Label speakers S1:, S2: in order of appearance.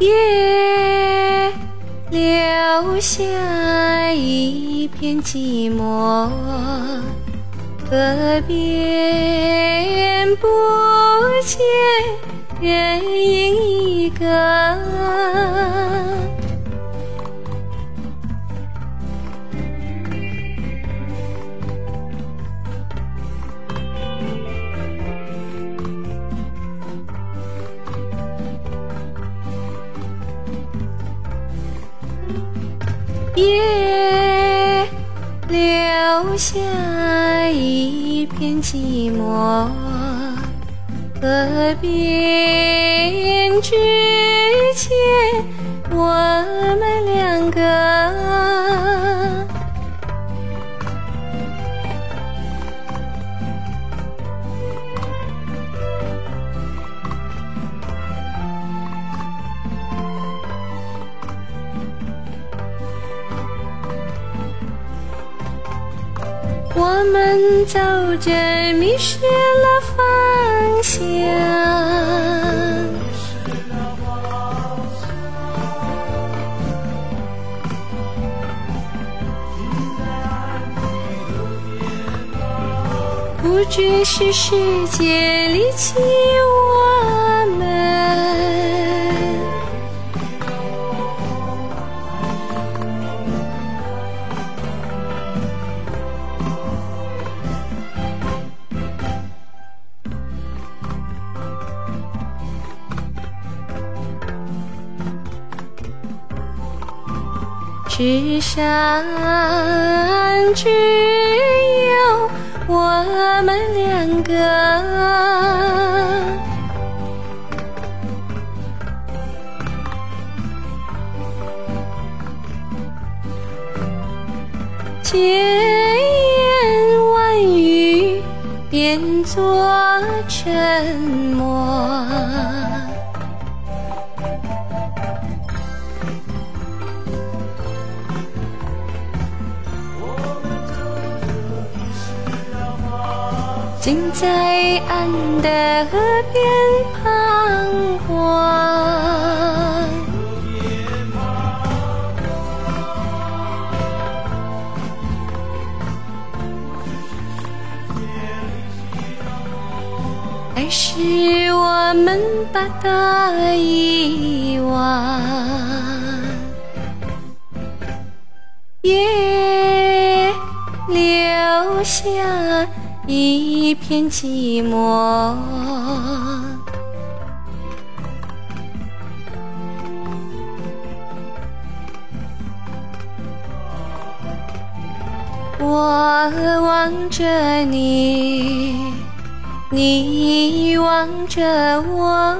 S1: 夜留下一片寂寞，河边不见人影一个。夜留下一片寂寞，河边之间，我我们走着迷失了方向，不知是世界离弃我世上只有我们两个，千言万语变作沉默。竟在岸的河边彷徨，还是我们把它遗忘，也留下。一片寂寞，我望着你，你望着我。